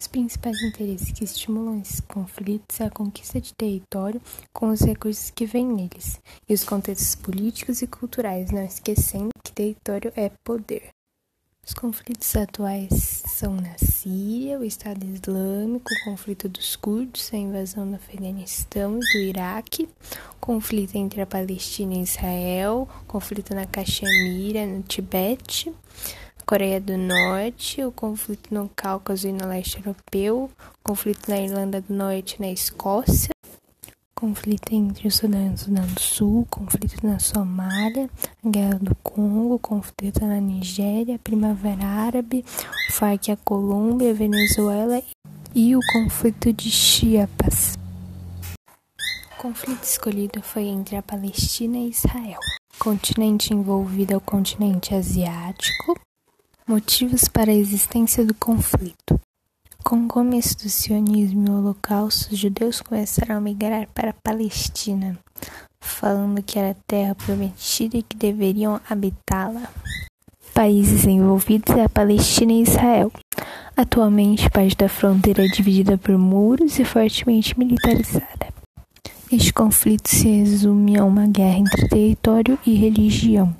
Os principais interesses que estimulam esses conflitos é a conquista de território com os recursos que vêm neles, e os contextos políticos e culturais, não esquecendo que território é poder. Os conflitos atuais são na Síria, o Estado Islâmico, o conflito dos curdos, a invasão do Afeganistão e do Iraque, conflito entre a Palestina e Israel, conflito na Caxemira, no Tibete, Coreia do Norte, o conflito no Cáucaso e no leste europeu, o conflito na Irlanda do Norte e na Escócia, conflito entre o Sudão e o Sudão do Sul, conflito na Somália, a Guerra do Congo, conflito na Nigéria, a Primavera Árabe, o FARC, a Colômbia, a Venezuela e o conflito de Chiapas. O conflito escolhido foi entre a Palestina e Israel. O continente envolvido é o continente asiático, Motivos para a existência do conflito. Com o começo do sionismo e o holocausto, os judeus começaram a migrar para a Palestina, falando que era terra prometida e que deveriam habitá-la. Países envolvidos é a Palestina e Israel. Atualmente, parte da fronteira é dividida por muros e fortemente militarizada. Este conflito se resume a uma guerra entre território e religião.